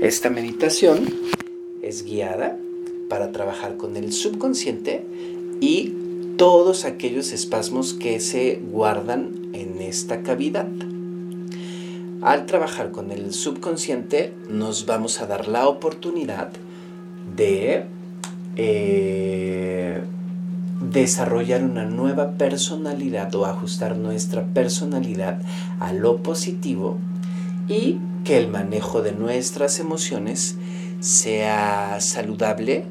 Esta meditación es guiada para trabajar con el subconsciente y todos aquellos espasmos que se guardan en esta cavidad. Al trabajar con el subconsciente nos vamos a dar la oportunidad de eh, desarrollar una nueva personalidad o ajustar nuestra personalidad a lo positivo y que el manejo de nuestras emociones sea saludable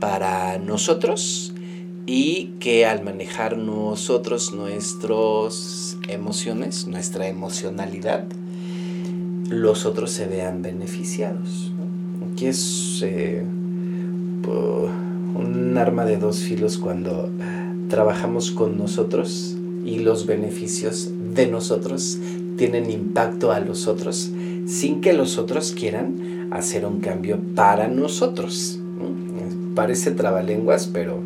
para nosotros y que al manejar nosotros nuestras emociones, nuestra emocionalidad, los otros se vean beneficiados. Aquí es eh, un arma de dos filos cuando trabajamos con nosotros y los beneficios de nosotros tienen impacto a los otros sin que los otros quieran hacer un cambio para nosotros. Parece trabalenguas, pero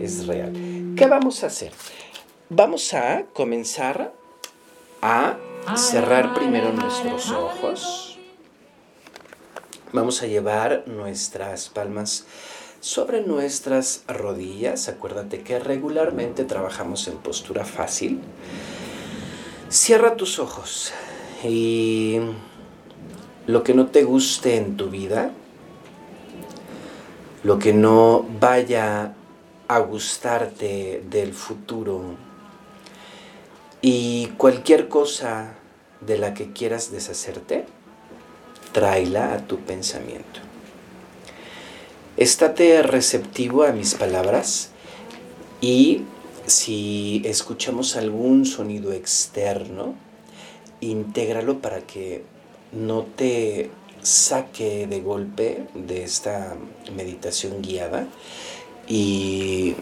es real. ¿Qué vamos a hacer? Vamos a comenzar a cerrar primero nuestros ojos. Vamos a llevar nuestras palmas sobre nuestras rodillas. Acuérdate que regularmente trabajamos en postura fácil. Cierra tus ojos y lo que no te guste en tu vida, lo que no vaya a gustarte del futuro y cualquier cosa de la que quieras deshacerte, tráela a tu pensamiento. Estate receptivo a mis palabras y si escuchamos algún sonido externo, intégralo para que no te saque de golpe de esta meditación guiada y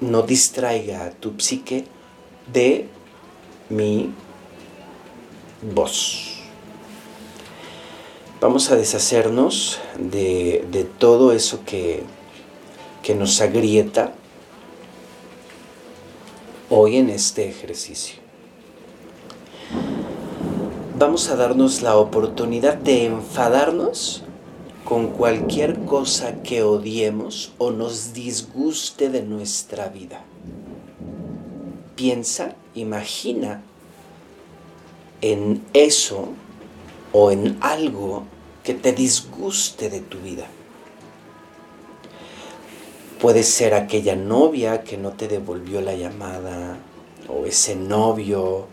no distraiga a tu psique de mi voz. Vamos a deshacernos de, de todo eso que, que nos agrieta hoy en este ejercicio. Vamos a darnos la oportunidad de enfadarnos con cualquier cosa que odiemos o nos disguste de nuestra vida. Piensa, imagina en eso o en algo que te disguste de tu vida. Puede ser aquella novia que no te devolvió la llamada o ese novio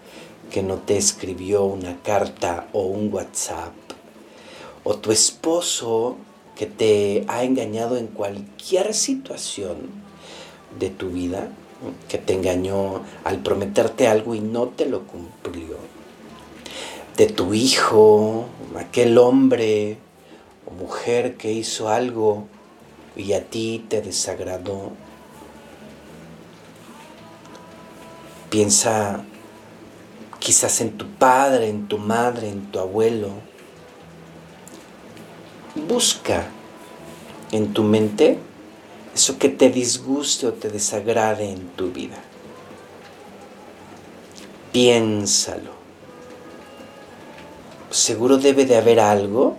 que no te escribió una carta o un WhatsApp o tu esposo que te ha engañado en cualquier situación de tu vida, que te engañó al prometerte algo y no te lo cumplió, de tu hijo, aquel hombre o mujer que hizo algo y a ti te desagradó. Piensa quizás en tu padre, en tu madre, en tu abuelo, busca en tu mente eso que te disguste o te desagrade en tu vida. Piénsalo. Seguro debe de haber algo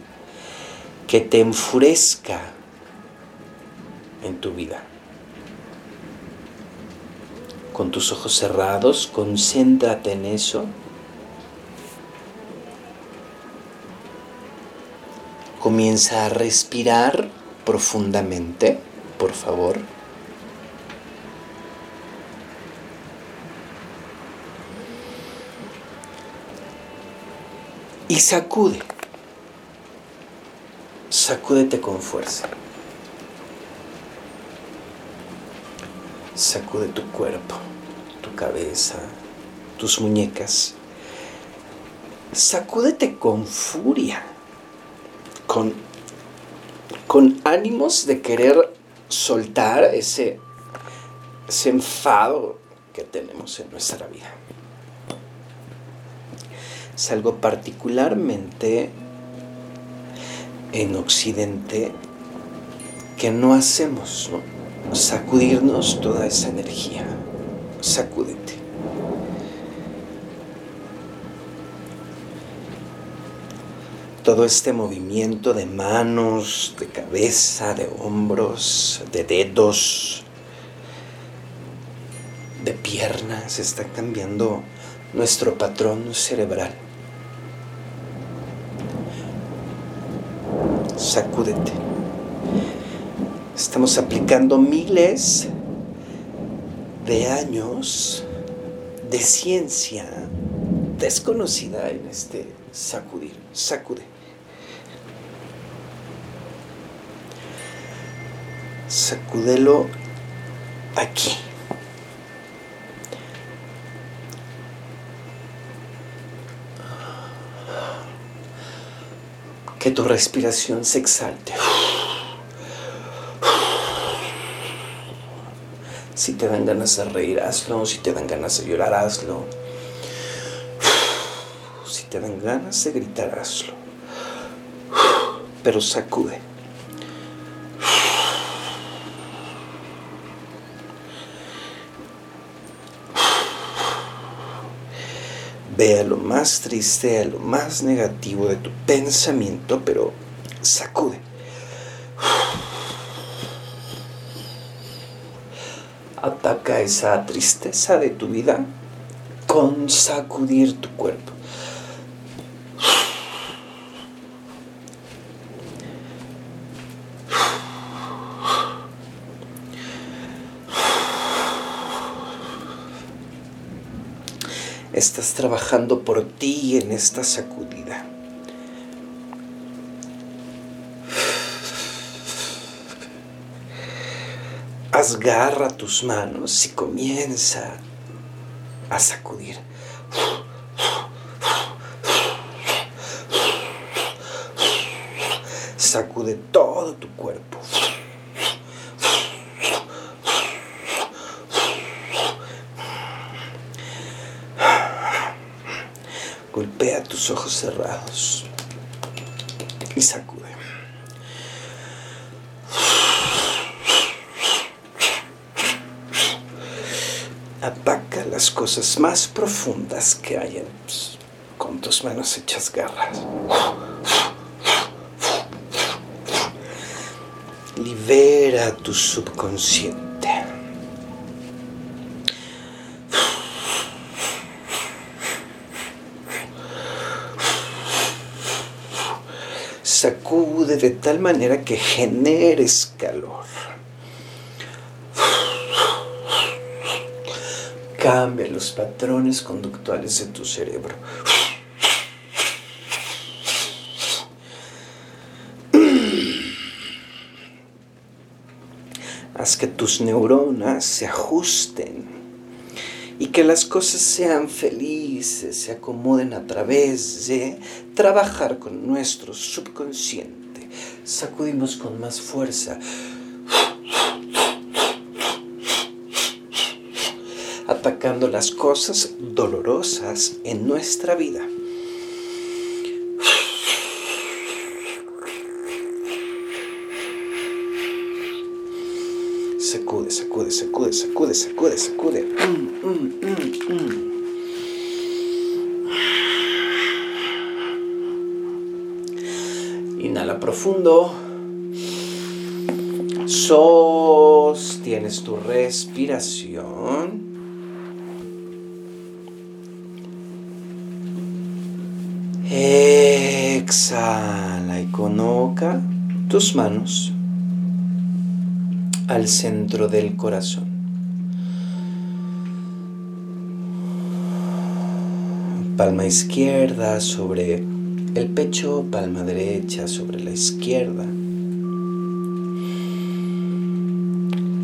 que te enfurezca en tu vida. Con tus ojos cerrados, concéntrate en eso Comienza a respirar profundamente, por favor. Y sacude. Sacúdete con fuerza. Sacude tu cuerpo, tu cabeza, tus muñecas. Sacúdete con furia con, con ánimos de querer soltar ese, ese enfado que tenemos en nuestra vida. Es algo particularmente en Occidente que no hacemos, ¿no? Sacudirnos toda esa energía. Sacúdete. todo este movimiento de manos, de cabeza, de hombros, de dedos, de piernas, está cambiando nuestro patrón cerebral. Sacúdete. Estamos aplicando miles de años de ciencia desconocida en este sacudir. Sacude. Sacúdelo aquí. Que tu respiración se exalte. Si te dan ganas de reír, hazlo. Si te dan ganas de llorar, hazlo. Si te dan ganas de gritar, hazlo. Pero sacude. Ve a lo más triste, a lo más negativo de tu pensamiento, pero sacude. Ataca esa tristeza de tu vida con sacudir tu cuerpo. Estás trabajando por ti en esta sacudida. Asgarra tus manos y comienza a sacudir. Sacude todo tu cuerpo. Golpea tus ojos cerrados y sacude. Ataca las cosas más profundas que hay en, con tus manos hechas garras. Libera tu subconsciente. sacude de tal manera que generes calor. Cambia los patrones conductuales de tu cerebro. Haz que tus neuronas se ajusten y que las cosas sean felices, se acomoden a través de trabajar con nuestro subconsciente. Sacudimos con más fuerza. Atacando las cosas dolorosas en nuestra vida. Sacude, sacude, sacude, sacude, sacude, sacude. Mm, mm, mm, Inhala profundo. Sostienes tu respiración. Exhala y coloca tus manos al centro del corazón. Palma izquierda sobre el pecho, palma derecha sobre la izquierda.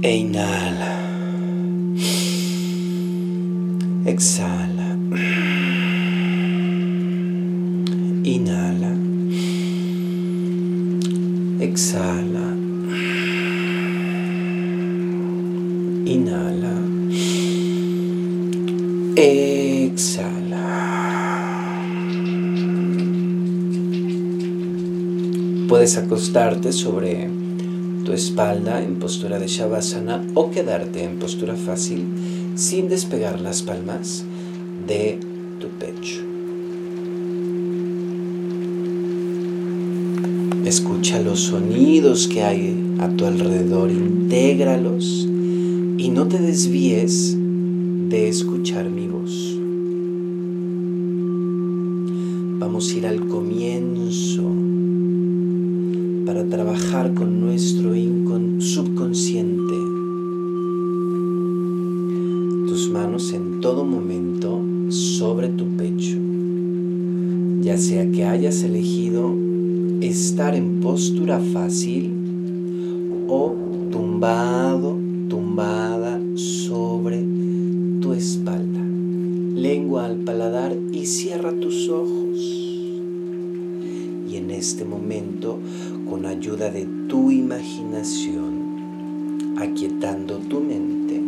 E inhala. Exhala. Inhala. Exhala. Inhala. Exhala. Puedes acostarte sobre tu espalda en postura de Shavasana o quedarte en postura fácil sin despegar las palmas de tu pecho. Escucha los sonidos que hay a tu alrededor, intégralos y no te desvíes de escuchar mi voz. Vamos a ir al comienzo para trabajar con nuestro subconsciente. Tus manos en todo momento sobre tu pecho, ya sea que hayas elegido estar en postura fácil o tumbado, tumbada sobre tu espalda. Lengua al paladar y cierra tus ojos. Y en este momento, con ayuda de tu imaginación, aquietando tu mente,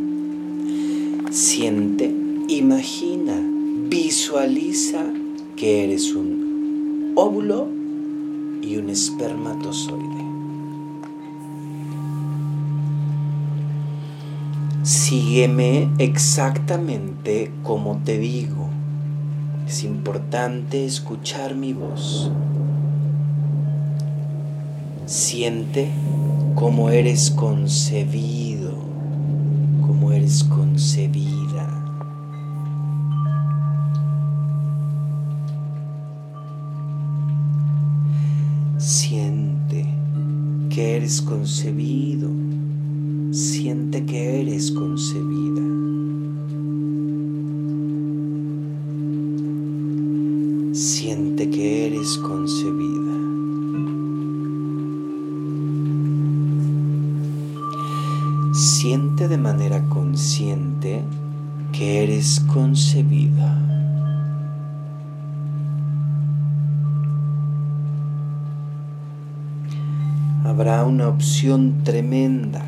siente, imagina, visualiza que eres un óvulo y un espermatozoide. Sígueme exactamente como te digo. Es importante escuchar mi voz. Siente cómo eres concebido, cómo eres concebida. Concebido. Siente que eres concebida. Siente que eres concebida. Siente de manera consciente que eres concebida. Habrá una opción tremenda,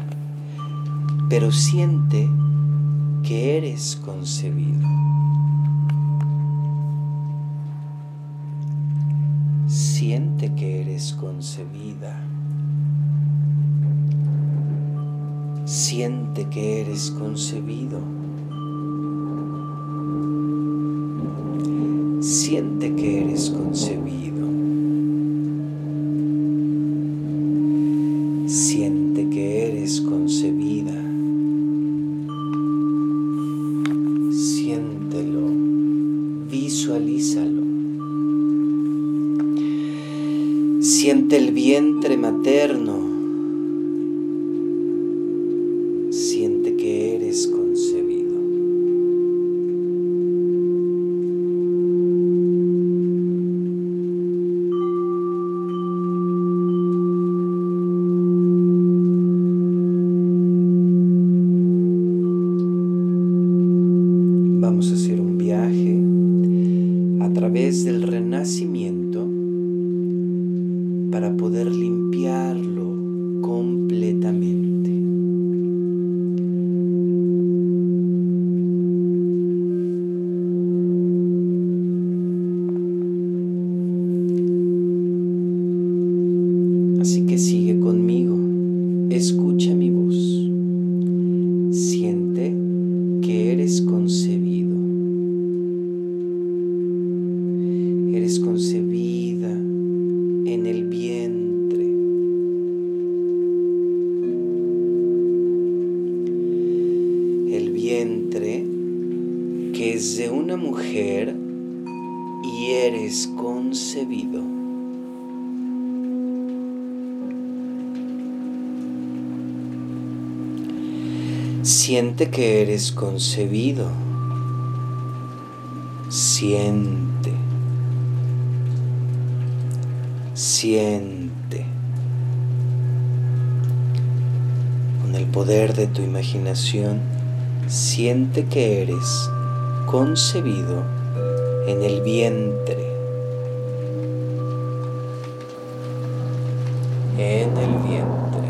pero siente que eres concebido. Siente que eres concebida. Siente que eres concebido. Siente que eres concebido. Siente que eres concebido. Siente Siente con el poder de tu imaginación, siente que eres concebido en el vientre. En el vientre.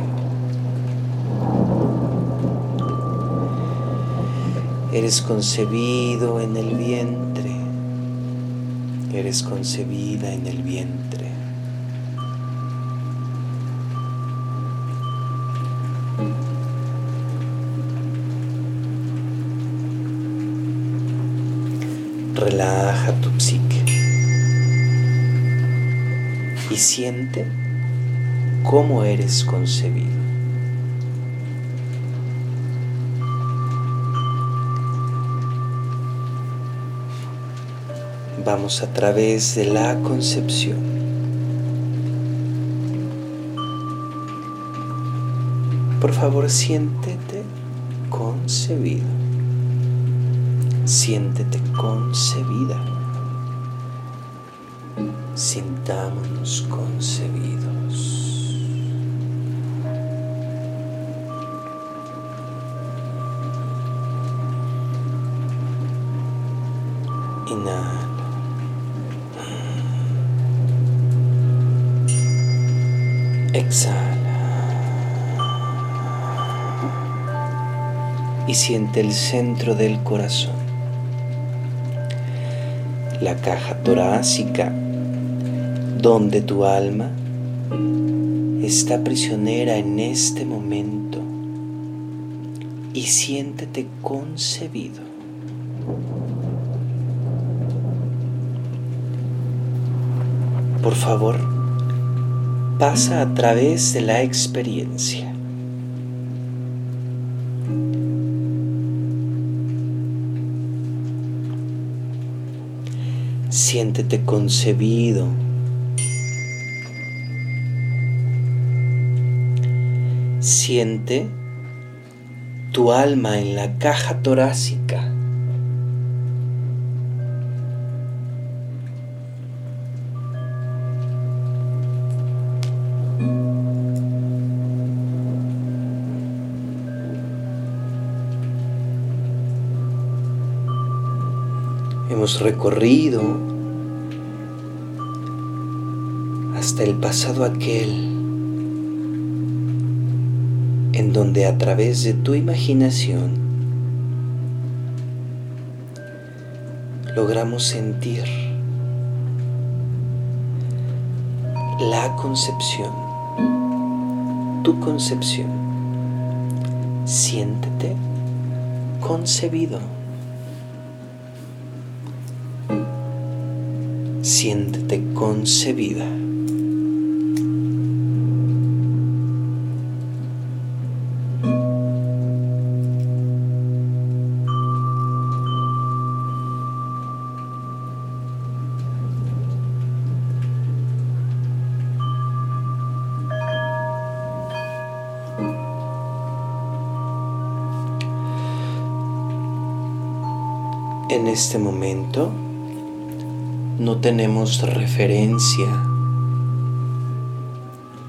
Eres concebido en el vientre. Eres concebida en el vientre. Relaja tu psique y siente cómo eres concebido. Vamos a través de la concepción. Por favor, siéntete concebido. Siéntete concebida. Sintámonos concebidos. Exhala. Y siente el centro del corazón. La caja torácica donde tu alma está prisionera en este momento y siéntete concebido. Por favor, pasa a través de la experiencia. Siéntete concebido. Siente tu alma en la caja torácica. Recorrido hasta el pasado aquel en donde a través de tu imaginación logramos sentir la concepción, tu concepción. Siéntete concebido. Siéntete concebida. En este momento, no tenemos referencia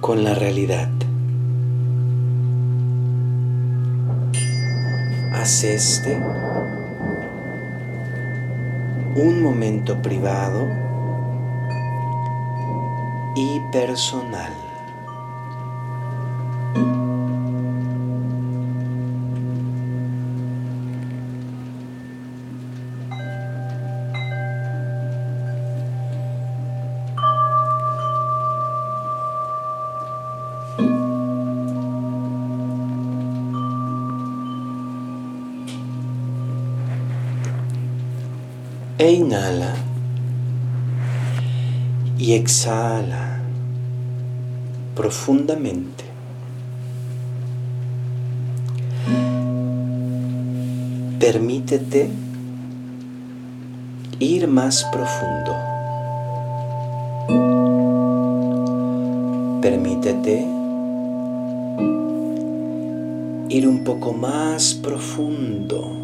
con la realidad. Haz este un momento privado y personal. Exhala profundamente. Permítete ir más profundo. Permítete ir un poco más profundo.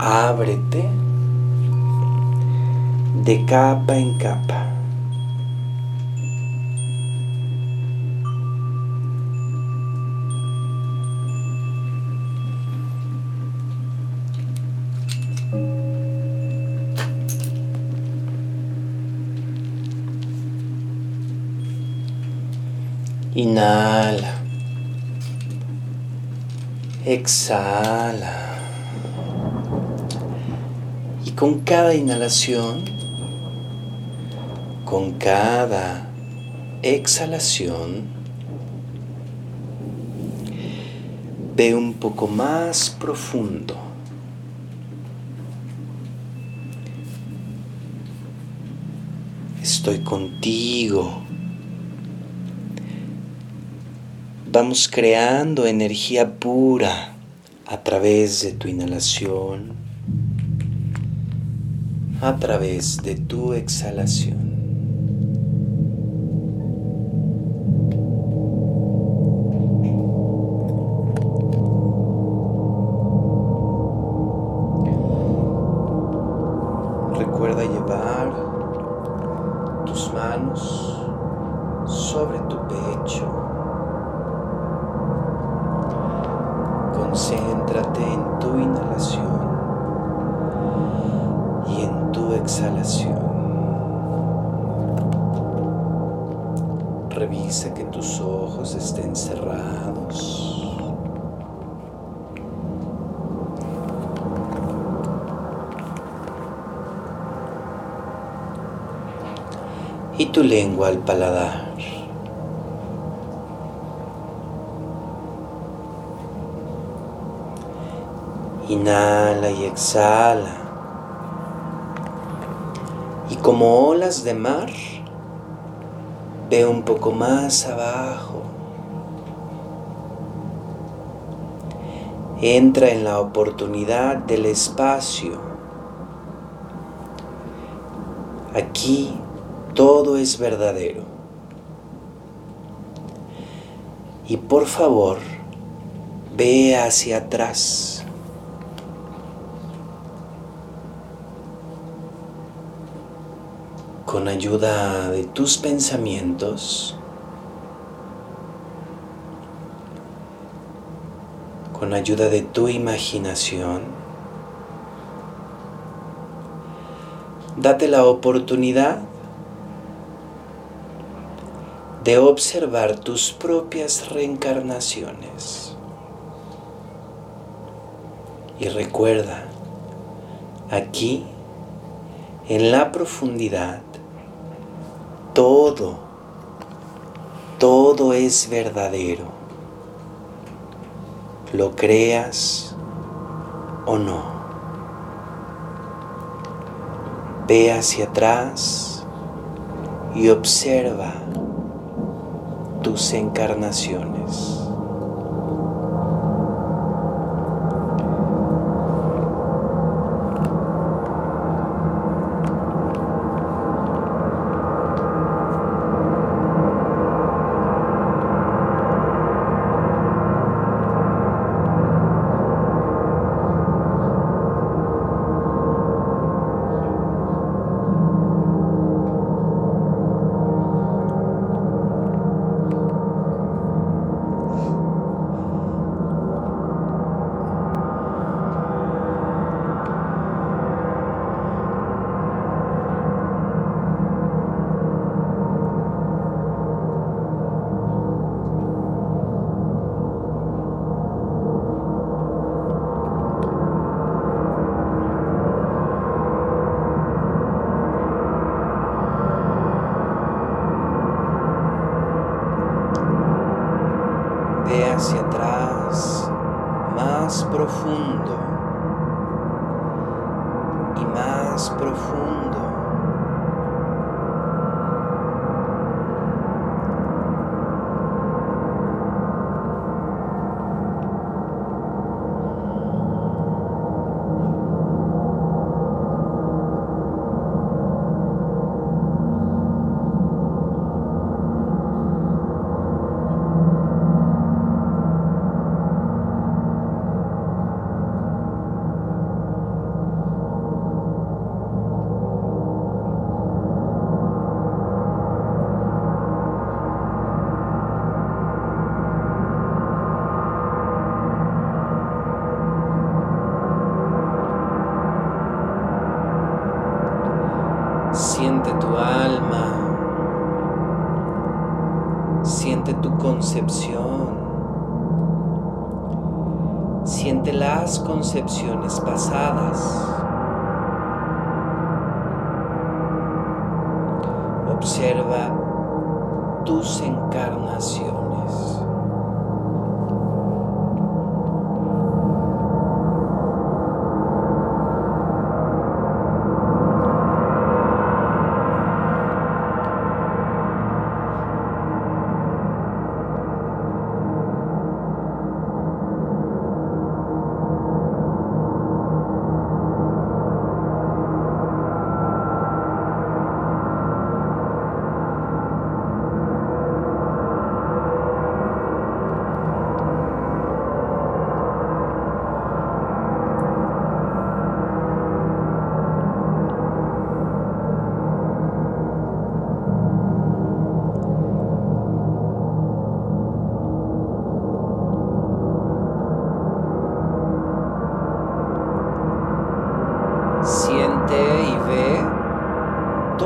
Ábrete de capa en capa. Inhala. Exhala con cada inhalación, con cada exhalación, ve un poco más profundo. Estoy contigo. Vamos creando energía pura a través de tu inhalación a través de tu exhalación. Al paladar. Inhala y exhala. Y como olas de mar, Ve un poco más abajo. Entra en la oportunidad del espacio. Aquí todo es verdadero. Y por favor, ve hacia atrás. con ayuda de tus pensamientos, con ayuda de tu imaginación, date la oportunidad de observar tus propias reencarnaciones. Y recuerda, aquí, en la profundidad, todo, todo es verdadero. Lo creas o no. Ve hacia atrás y observa tus encarnaciones. Siente las concepciones pasadas. Observa tus encarnaciones.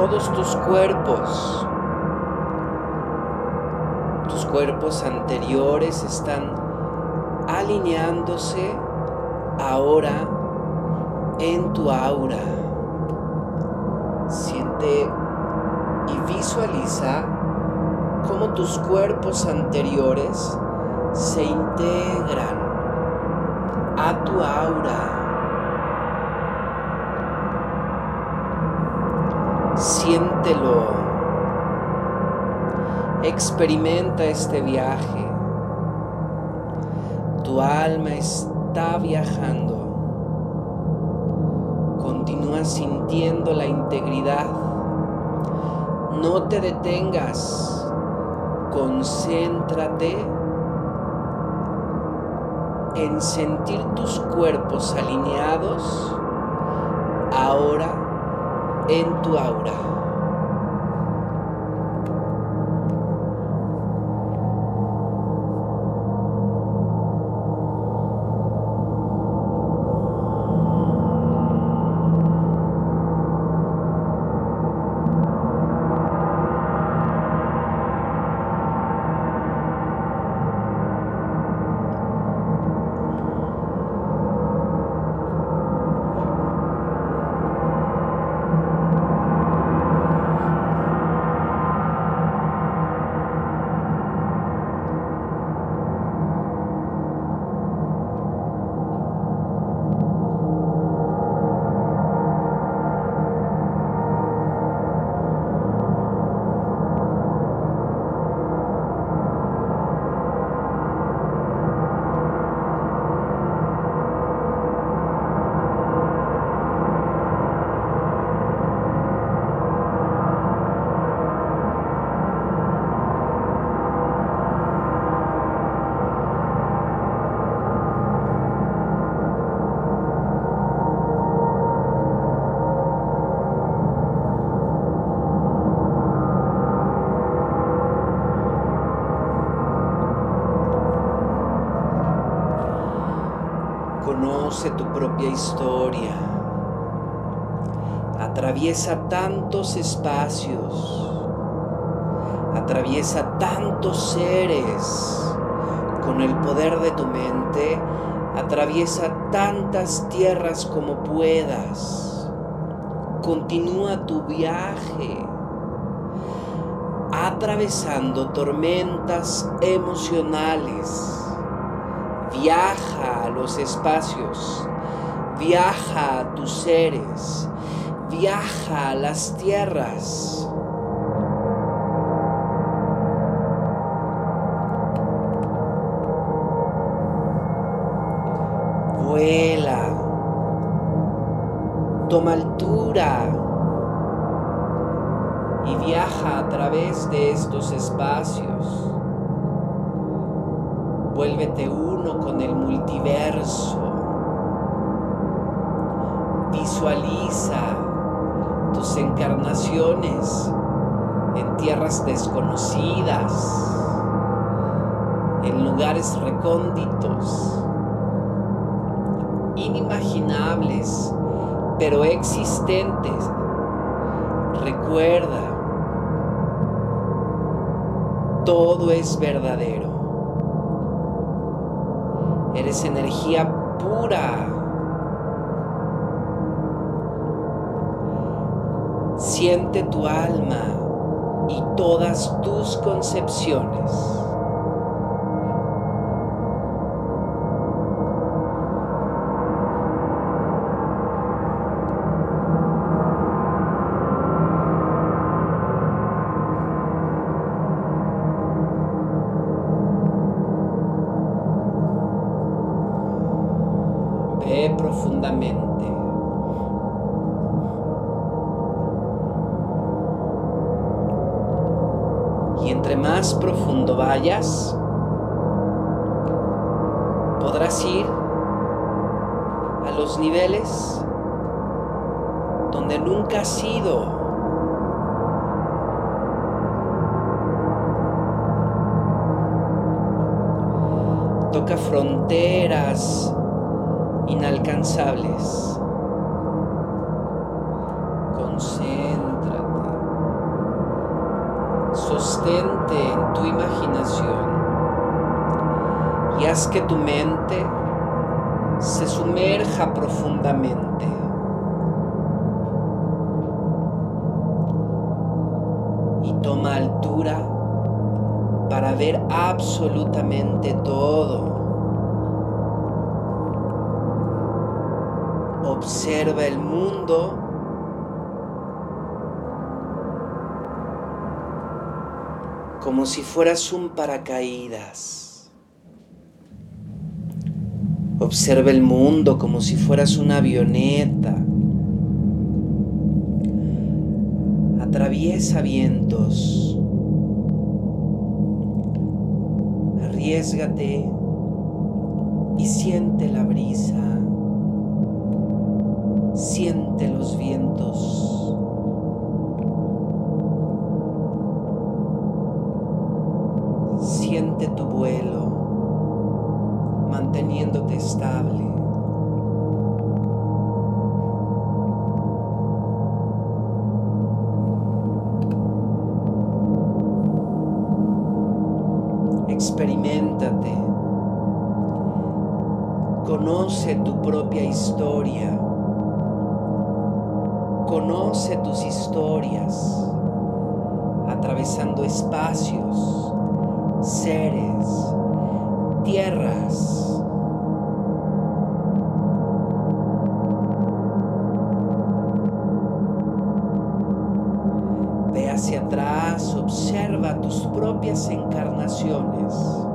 todos tus cuerpos. Tus cuerpos anteriores están alineándose ahora en tu aura. Siente y visualiza cómo tus se integran a tu aura. Siéntelo. Experimenta este viaje. Tu alma está viajando. Continúa sintiendo la integridad. No te detengas. Concéntrate en sentir tus cuerpos alineados ahora en tu aura. Historia. Atraviesa tantos espacios. Atraviesa tantos seres. Con el poder de tu mente, atraviesa tantas tierras como puedas. Continúa tu viaje atravesando tormentas emocionales Viaja a los espacios, viaja a tus seres, viaja a las tierras. Vuela, toma altura y viaja a través de estos espacios. Vuélvete uno con el multiverso. Visualiza tus encarnaciones en tierras desconocidas, en lugares recónditos, inimaginables, pero existentes. Recuerda, todo es verdadero. Eres energía pura. Siente tu alma y todas tus concepciones. Donde nunca has ido. Toca fronteras inalcanzables. Concéntrate. sostente en tu imaginación y haz que tu mente se sumerja profundamente. Y toma altura ver absolutamente todo. Observa el mundo como si fueras un paracaídas. Observa el mundo como si fueras una avioneta. Atraviesa vientos. Arriesgate y siente la brisa. Siente los vientos. Experimentate. Conoce tu propia historia. Conoce tus historias atravesando espacios seres, tierras. Observa tus propias encarnaciones.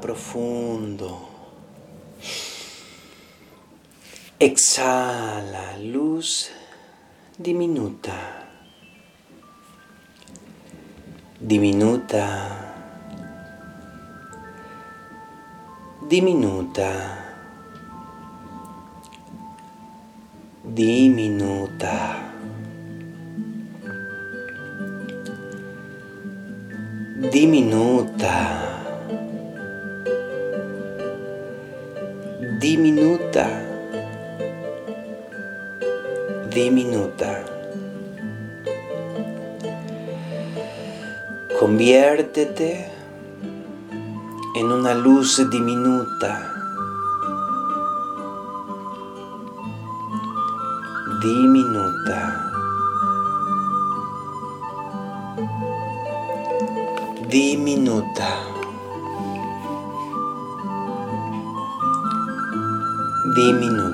Profundo. Exhala luz diminuta. Diminuta. Diminuta. Diminuta. Diminuta. Diminuta, diminuta. Conviértete en una luz diminuta. Diminuta. Diminuta. Diminuta.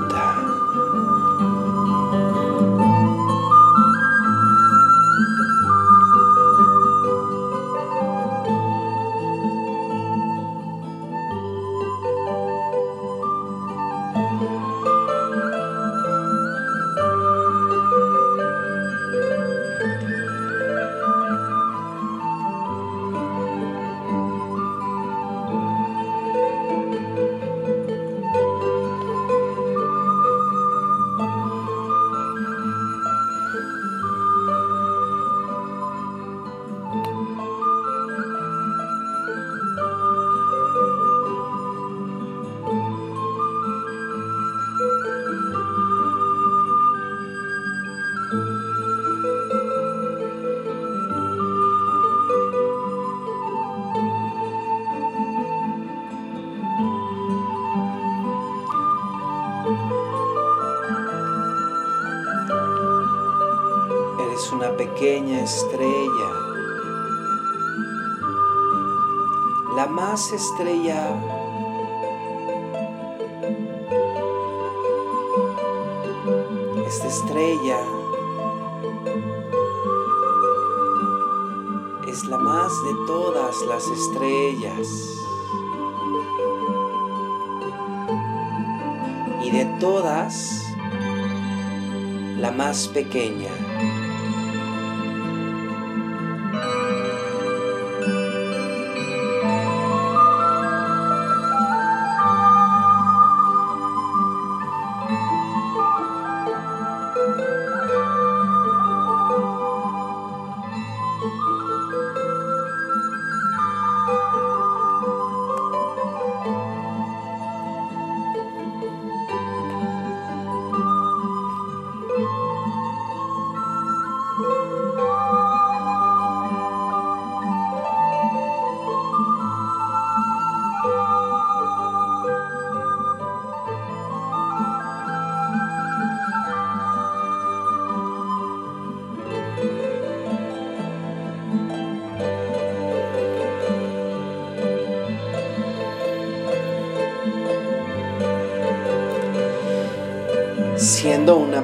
La más pequeña.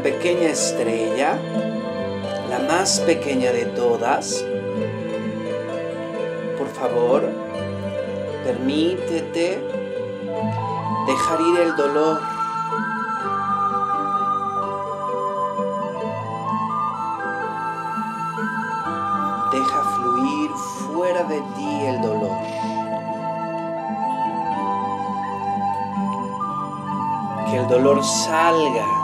Pequeña estrella, la más pequeña de todas, por favor, permítete dejar ir el dolor. Deja fluir fuera de ti el dolor. Que el dolor salga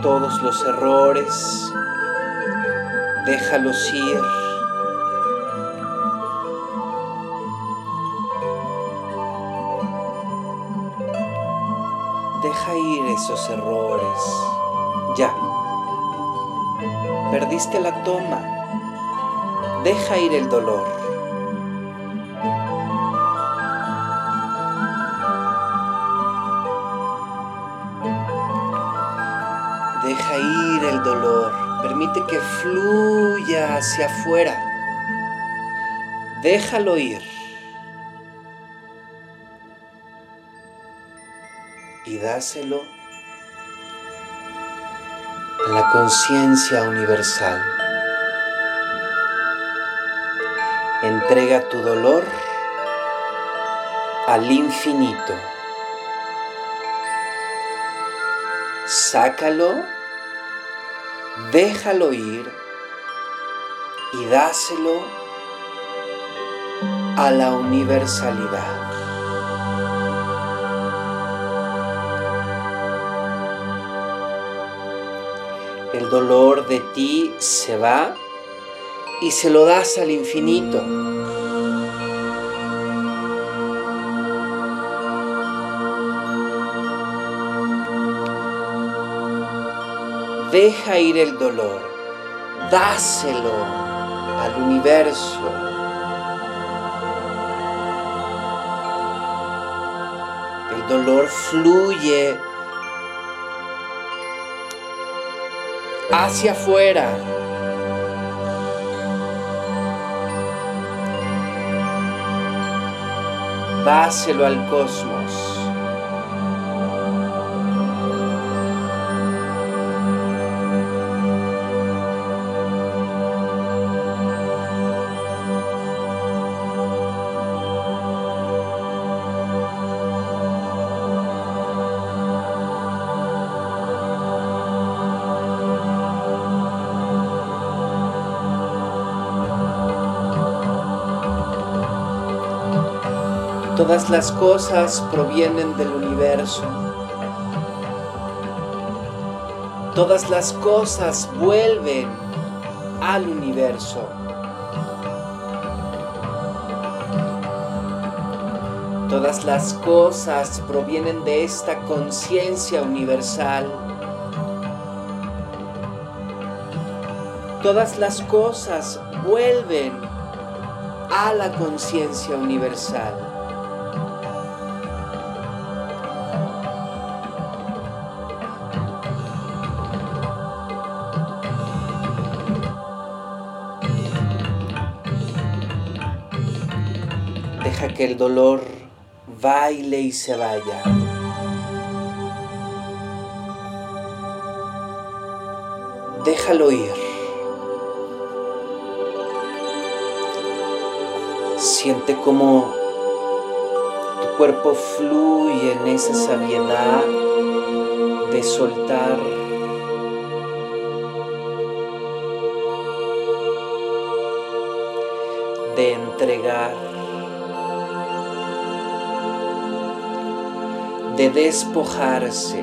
todos los errores, déjalos ir. Deja ir esos errores. Ya. Perdiste la toma. Deja ir el dolor. Que fluya hacia afuera. Déjalo ir. Y dáselo a la conciencia universal. Entrega tu dolor al infinito. Sácalo, déjalo ir y dáselo a la universalidad. El dolor de ti se va y se lo das al infinito. Deja ir el dolor, dáselo al universo. El dolor fluye hacia afuera. Dáselo al cosmos. Todas las cosas provienen del universo. Todas las cosas vuelven al universo. Todas las cosas provienen de esta conciencia universal. Todas las cosas vuelven a la conciencia universal. Que el dolor baile y se vaya. Déjalo ir. Siente como tu cuerpo fluye en esa sabiedad de soltar. de entregar. De despojarse.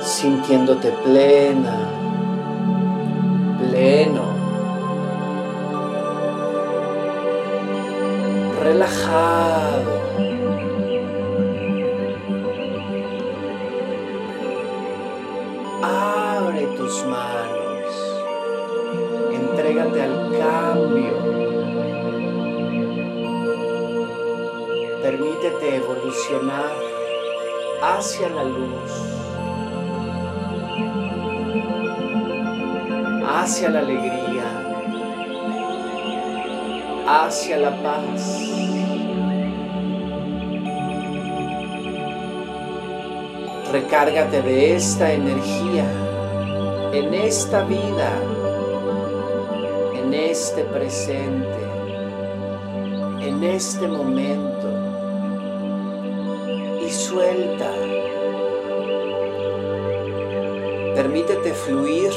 Sintiéndote plena, pleno, relajado. Permítete evolucionar hacia la luz, hacia la alegría, hacia la paz. Recárgate de esta energía en esta vida, en este presente, en este momento Permítete fluir.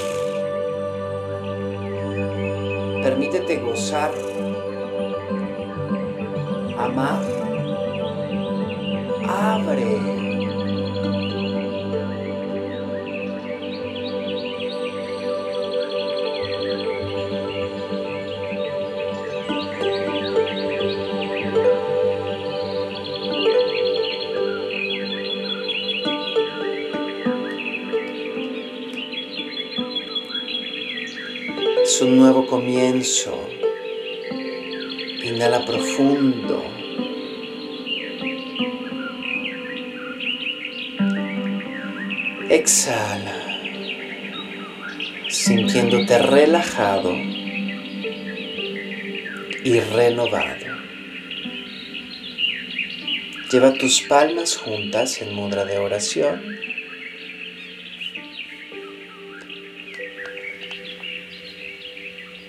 Permítete gozar. Amar. Abre. Y renovado. Lleva tus palmas juntas en mudra de oración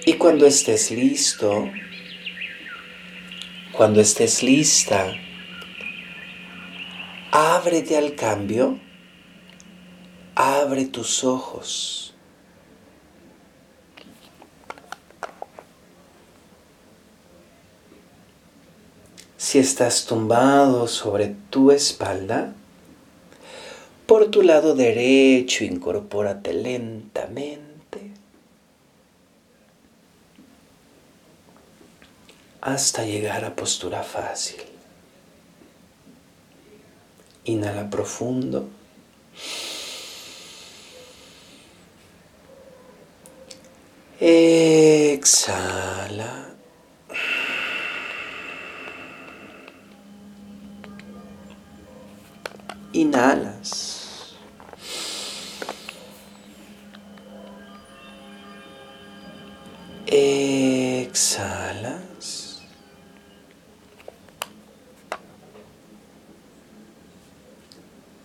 Y cuando estés listo, cuando estés lista, ábrete al cambio, abre tus ojos. Si estás tumbado sobre tu espalda, por tu lado derecho incorpórate lentamente hasta llegar a postura fácil. Inhala profundo. Exhala. Inhalas. Exhalas.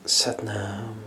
Satnam.